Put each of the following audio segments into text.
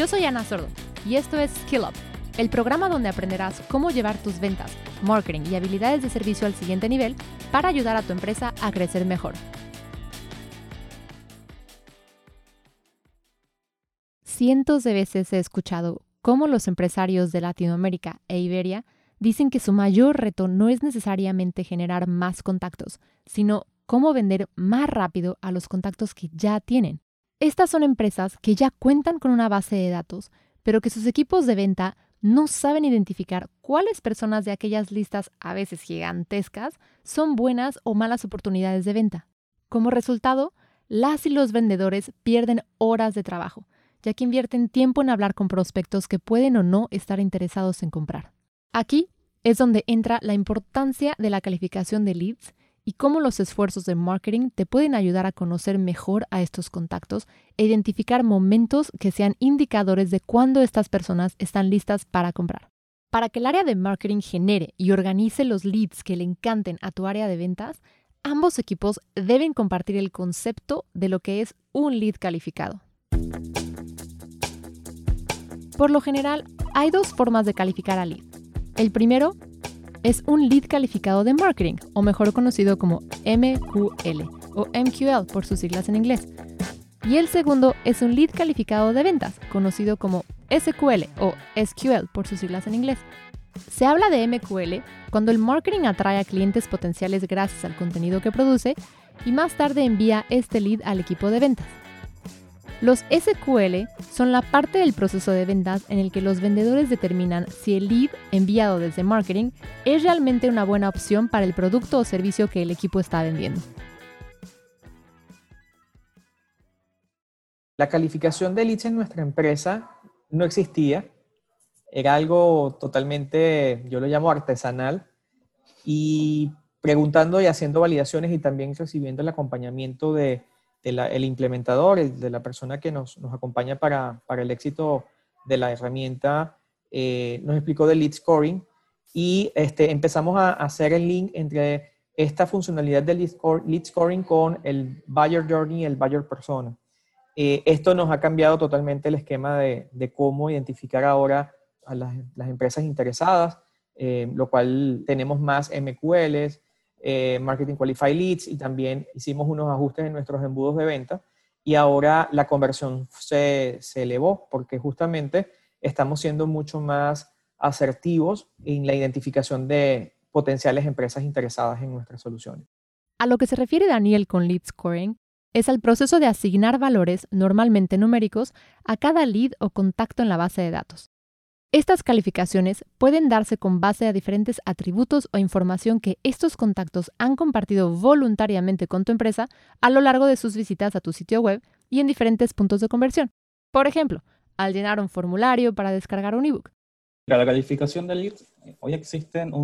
Yo soy Ana Sordo y esto es Skill Up, el programa donde aprenderás cómo llevar tus ventas, marketing y habilidades de servicio al siguiente nivel para ayudar a tu empresa a crecer mejor. Cientos de veces he escuchado cómo los empresarios de Latinoamérica e Iberia dicen que su mayor reto no es necesariamente generar más contactos, sino cómo vender más rápido a los contactos que ya tienen. Estas son empresas que ya cuentan con una base de datos, pero que sus equipos de venta no saben identificar cuáles personas de aquellas listas a veces gigantescas son buenas o malas oportunidades de venta. Como resultado, las y los vendedores pierden horas de trabajo, ya que invierten tiempo en hablar con prospectos que pueden o no estar interesados en comprar. Aquí es donde entra la importancia de la calificación de leads y cómo los esfuerzos de marketing te pueden ayudar a conocer mejor a estos contactos e identificar momentos que sean indicadores de cuándo estas personas están listas para comprar. Para que el área de marketing genere y organice los leads que le encanten a tu área de ventas, ambos equipos deben compartir el concepto de lo que es un lead calificado. Por lo general, hay dos formas de calificar a lead. El primero es un lead calificado de marketing, o mejor conocido como MQL o MQL por sus siglas en inglés. Y el segundo es un lead calificado de ventas, conocido como SQL o SQL por sus siglas en inglés. Se habla de MQL cuando el marketing atrae a clientes potenciales gracias al contenido que produce y más tarde envía este lead al equipo de ventas. Los SQL son la parte del proceso de ventas en el que los vendedores determinan si el lead enviado desde marketing es realmente una buena opción para el producto o servicio que el equipo está vendiendo. La calificación de leads en nuestra empresa no existía. Era algo totalmente, yo lo llamo artesanal, y preguntando y haciendo validaciones y también recibiendo el acompañamiento de el implementador, de la persona que nos, acompaña para, el éxito de la herramienta, eh, nos explicó del lead scoring y este, empezamos a, hacer el link entre esta funcionalidad del lead, scoring con el buyer journey el buyer persona. Eh, esto nos ha cambiado totalmente el esquema de, cómo identificar ahora a las, empresas interesadas, eh, lo cual tenemos más MQLs, eh, Marketing Qualified Leads y también hicimos unos ajustes en nuestros embudos de venta y ahora la conversión se, se elevó porque justamente estamos siendo mucho más asertivos en la identificación de potenciales empresas interesadas en nuestras soluciones. A lo que se refiere Daniel con lead scoring es al proceso de asignar valores, normalmente numéricos, a cada lead o contacto en la base de datos. Estas calificaciones pueden darse con base a diferentes atributos o información que estos contactos han compartido voluntariamente con tu empresa a lo largo de sus visitas a tu sitio web y en diferentes puntos de conversión. Por ejemplo, al llenar un formulario para descargar un ebook. La calificación de leads, hoy existen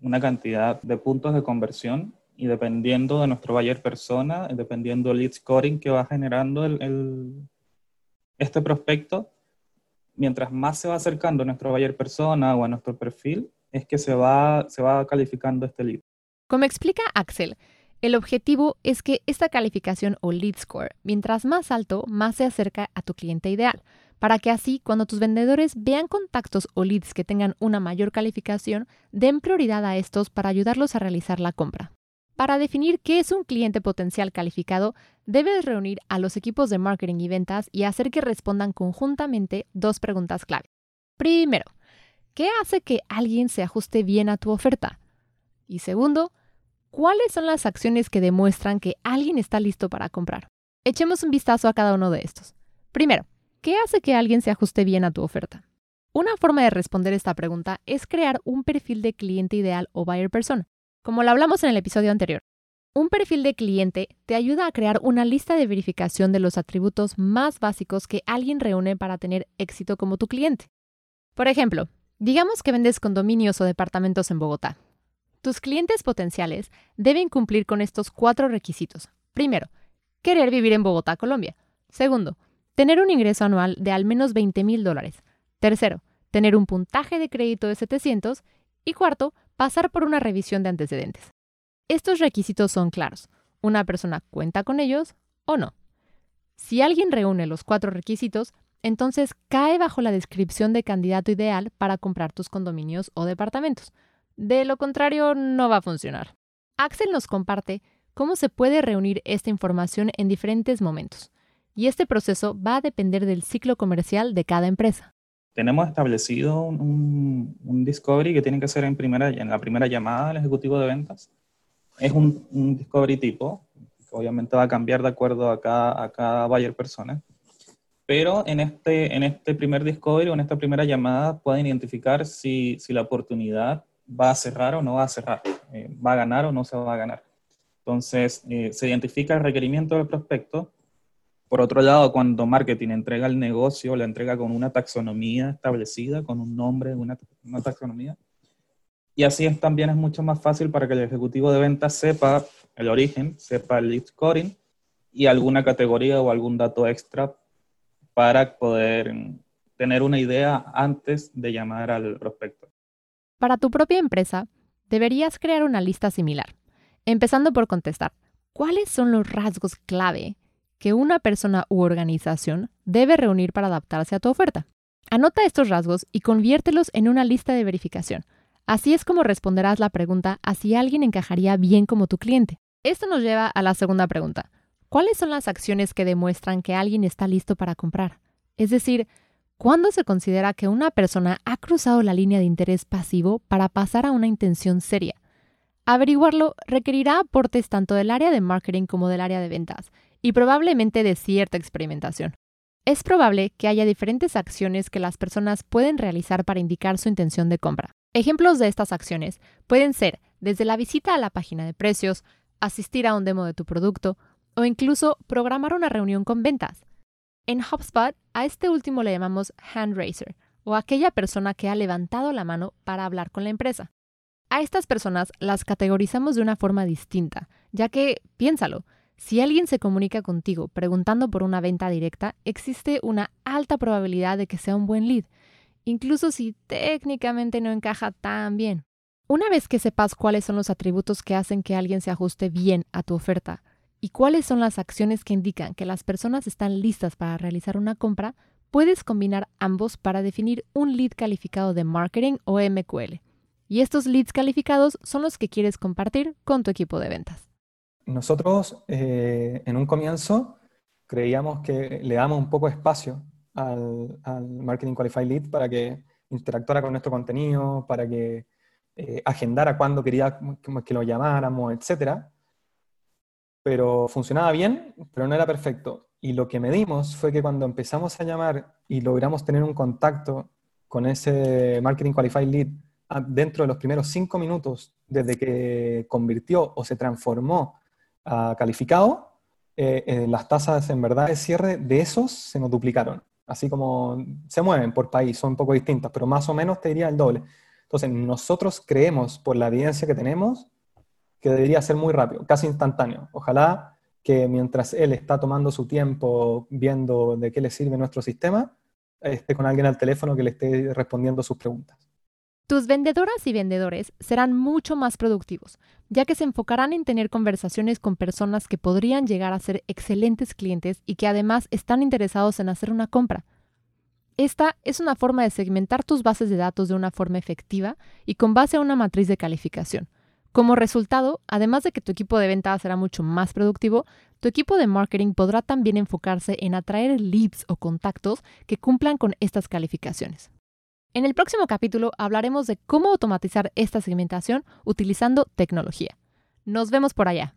una cantidad de puntos de conversión y dependiendo de nuestro buyer persona, dependiendo del lead scoring que va generando este prospecto, mientras más se va acercando a nuestro buyer persona o a nuestro perfil, es que se va, se va calificando este lead. Como explica Axel, el objetivo es que esta calificación o lead score, mientras más alto, más se acerca a tu cliente ideal, para que así cuando tus vendedores vean contactos o leads que tengan una mayor calificación, den prioridad a estos para ayudarlos a realizar la compra. Para definir qué es un cliente potencial calificado, debes reunir a los equipos de marketing y ventas y hacer que respondan conjuntamente dos preguntas clave. Primero, ¿qué hace que alguien se ajuste bien a tu oferta? Y segundo, ¿cuáles son las acciones que demuestran que alguien está listo para comprar? Echemos un vistazo a cada uno de estos. Primero, ¿qué hace que alguien se ajuste bien a tu oferta? Una forma de responder esta pregunta es crear un perfil de cliente ideal o buyer persona. Como lo hablamos en el episodio anterior, un perfil de cliente te ayuda a crear una lista de verificación de los atributos más básicos que alguien reúne para tener éxito como tu cliente. Por ejemplo, digamos que vendes condominios o departamentos en Bogotá. Tus clientes potenciales deben cumplir con estos cuatro requisitos. Primero, querer vivir en Bogotá, Colombia. Segundo, tener un ingreso anual de al menos 20 mil dólares. Tercero, tener un puntaje de crédito de 700. Y cuarto, pasar por una revisión de antecedentes. Estos requisitos son claros. Una persona cuenta con ellos o no. Si alguien reúne los cuatro requisitos, entonces cae bajo la descripción de candidato ideal para comprar tus condominios o departamentos. De lo contrario, no va a funcionar. Axel nos comparte cómo se puede reunir esta información en diferentes momentos. Y este proceso va a depender del ciclo comercial de cada empresa. Tenemos establecido un, discovery que tiene que ser en, primera, en la primera llamada del ejecutivo de ventas. Es un, discovery tipo, que obviamente va a cambiar de acuerdo a cada, a cada buyer persona pero en este, en este primer discovery o en esta primera llamada pueden identificar si, si la oportunidad va a cerrar o no va a cerrar, eh, va a ganar o no se va a ganar. Entonces, eh, se identifica el requerimiento del prospecto. Por otro lado, cuando marketing entrega el negocio, la entrega con una taxonomía establecida, con un nombre, una, una taxonomía. Y así es, también es mucho más fácil para que el ejecutivo de ventas sepa el origen, sepa el lead scoring y alguna categoría o algún dato extra para poder tener una idea antes de llamar al prospecto. Para tu propia empresa, deberías crear una lista similar, empezando por contestar, ¿cuáles son los rasgos clave que una persona u organización debe reunir para adaptarse a tu oferta? Anota estos rasgos y conviértelos en una lista de verificación. Así es como responderás la pregunta a si alguien encajaría bien como tu cliente. Esto nos lleva a la segunda pregunta. ¿Cuáles son las acciones que demuestran que alguien está listo para comprar? Es decir, ¿cuándo se considera que una persona ha cruzado la línea de interés pasivo para pasar a una intención seria? Averiguarlo requerirá aportes tanto del área de marketing como del área de ventas, y probablemente de cierta experimentación. Es probable que haya diferentes acciones que las personas pueden realizar para indicar su intención de compra. Ejemplos de estas acciones pueden ser desde la visita a la página de precios, asistir a un demo de tu producto o incluso programar una reunión con ventas. En HubSpot, a este último le llamamos hand raiser o aquella persona que ha levantado la mano para hablar con la empresa. A estas personas las categorizamos de una forma distinta, ya que, piénsalo, si alguien se comunica contigo preguntando por una venta directa, existe una alta probabilidad de que sea un buen lead, incluso si técnicamente no encaja tan bien. Una vez que sepas cuáles son los atributos que hacen que alguien se ajuste bien a tu oferta, y cuáles son las acciones que indican que las personas están listas para realizar una compra, puedes combinar ambos para definir un lead calificado de marketing o MQL. Y estos leads calificados son los que quieres compartir con tu equipo de ventas. Nosotros eh, en un comienzo creíamos que le damos un poco de espacio al, Marketing Qualified Lead para que interactuara con nuestro contenido, para que eh, agendara cuándo quería que lo llamáramos, etcétera pero funcionaba bien, pero no era perfecto. Y lo que medimos fue que cuando empezamos a llamar y logramos tener un contacto con ese Marketing Qualified Lead dentro de los primeros cinco minutos desde que convirtió o se transformó a calificado, eh, eh, las tasas en verdad de cierre de esos se nos duplicaron. Así como se mueven por país, son un poco distintas, pero más o menos te diría el doble. Entonces, nosotros creemos, por la evidencia que tenemos, que debería ser muy rápido, casi instantáneo. Ojalá que mientras él está tomando su tiempo viendo de qué le sirve nuestro sistema, esté con alguien al teléfono que le esté respondiendo sus preguntas. Tus vendedoras y vendedores serán mucho más productivos, ya que se enfocarán en tener conversaciones con personas que podrían llegar a ser excelentes clientes y que además están interesados en hacer una compra. Esta es una forma de segmentar tus bases de datos de una forma efectiva y con base a una matriz de calificación, como resultado, además de que tu equipo de ventas será mucho más productivo, tu equipo de marketing podrá también enfocarse en atraer leads o contactos que cumplan con estas calificaciones. En el próximo capítulo hablaremos de cómo automatizar esta segmentación utilizando tecnología. Nos vemos por allá.